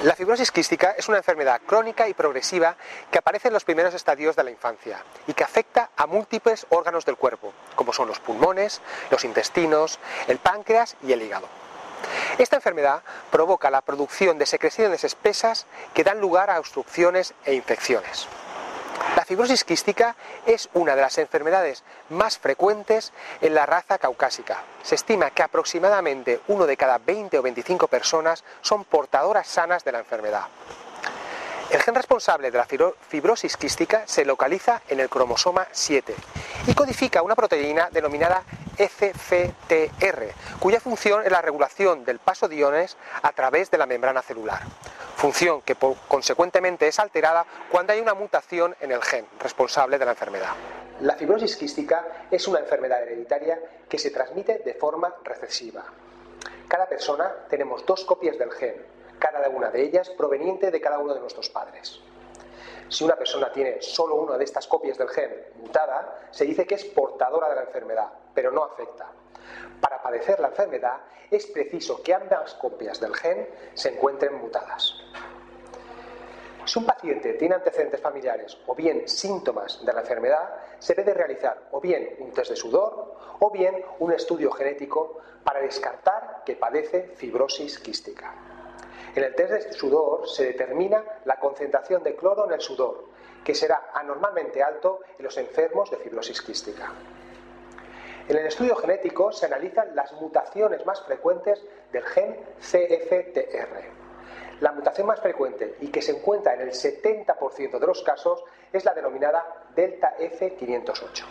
La fibrosis quística es una enfermedad crónica y progresiva que aparece en los primeros estadios de la infancia y que afecta a múltiples órganos del cuerpo, como son los pulmones, los intestinos, el páncreas y el hígado. Esta enfermedad provoca la producción de secreciones espesas que dan lugar a obstrucciones e infecciones. La fibrosis quística es una de las enfermedades más frecuentes en la raza caucásica. Se estima que aproximadamente uno de cada 20 o 25 personas son portadoras sanas de la enfermedad. El gen responsable de la fibrosis quística se localiza en el cromosoma 7 y codifica una proteína denominada FCTR, cuya función es la regulación del paso de iones a través de la membrana celular, función que consecuentemente es alterada cuando hay una mutación en el gen responsable de la enfermedad. La fibrosis quística es una enfermedad hereditaria que se transmite de forma recesiva. Cada persona tenemos dos copias del gen, cada una de ellas proveniente de cada uno de nuestros padres. Si una persona tiene solo una de estas copias del gen mutada, se dice que es portadora de la enfermedad, pero no afecta. Padecer la enfermedad es preciso que ambas copias del gen se encuentren mutadas. Si un paciente tiene antecedentes familiares o bien síntomas de la enfermedad, se debe realizar o bien un test de sudor o bien un estudio genético para descartar que padece fibrosis quística. En el test de sudor se determina la concentración de cloro en el sudor, que será anormalmente alto en los enfermos de fibrosis quística. En el estudio genético se analizan las mutaciones más frecuentes del gen CFTR. La mutación más frecuente y que se encuentra en el 70% de los casos es la denominada delta F508.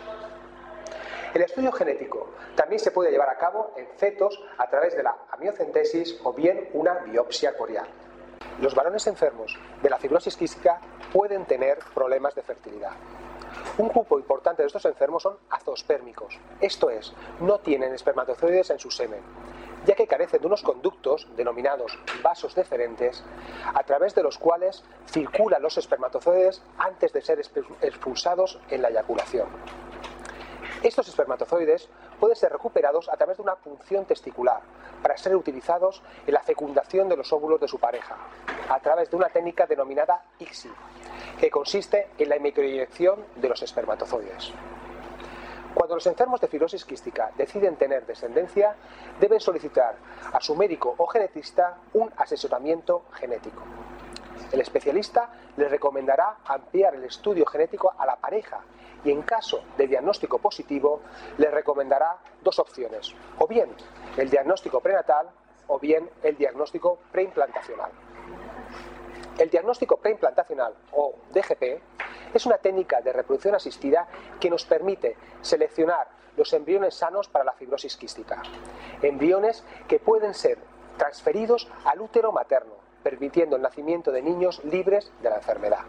El estudio genético también se puede llevar a cabo en fetos a través de la amiocentesis o bien una biopsia corial. Los varones enfermos de la fibrosis quística pueden tener problemas de fertilidad. Un grupo importante de estos enfermos son azospérmicos, esto es, no tienen espermatozoides en su semen, ya que carecen de unos conductos denominados vasos deferentes, a través de los cuales circulan los espermatozoides antes de ser expulsados en la eyaculación. Estos espermatozoides pueden ser recuperados a través de una punción testicular para ser utilizados en la fecundación de los óvulos de su pareja, a través de una técnica denominada ICSI, que consiste en la microinyección de los espermatozoides. Cuando los enfermos de fibrosis quística deciden tener descendencia, deben solicitar a su médico o genetista un asesoramiento genético. El especialista les recomendará ampliar el estudio genético a la pareja y en caso de diagnóstico positivo les recomendará dos opciones, o bien el diagnóstico prenatal o bien el diagnóstico preimplantacional. El diagnóstico preimplantacional o DGP es una técnica de reproducción asistida que nos permite seleccionar los embriones sanos para la fibrosis quística. Embriones que pueden ser transferidos al útero materno, permitiendo el nacimiento de niños libres de la enfermedad.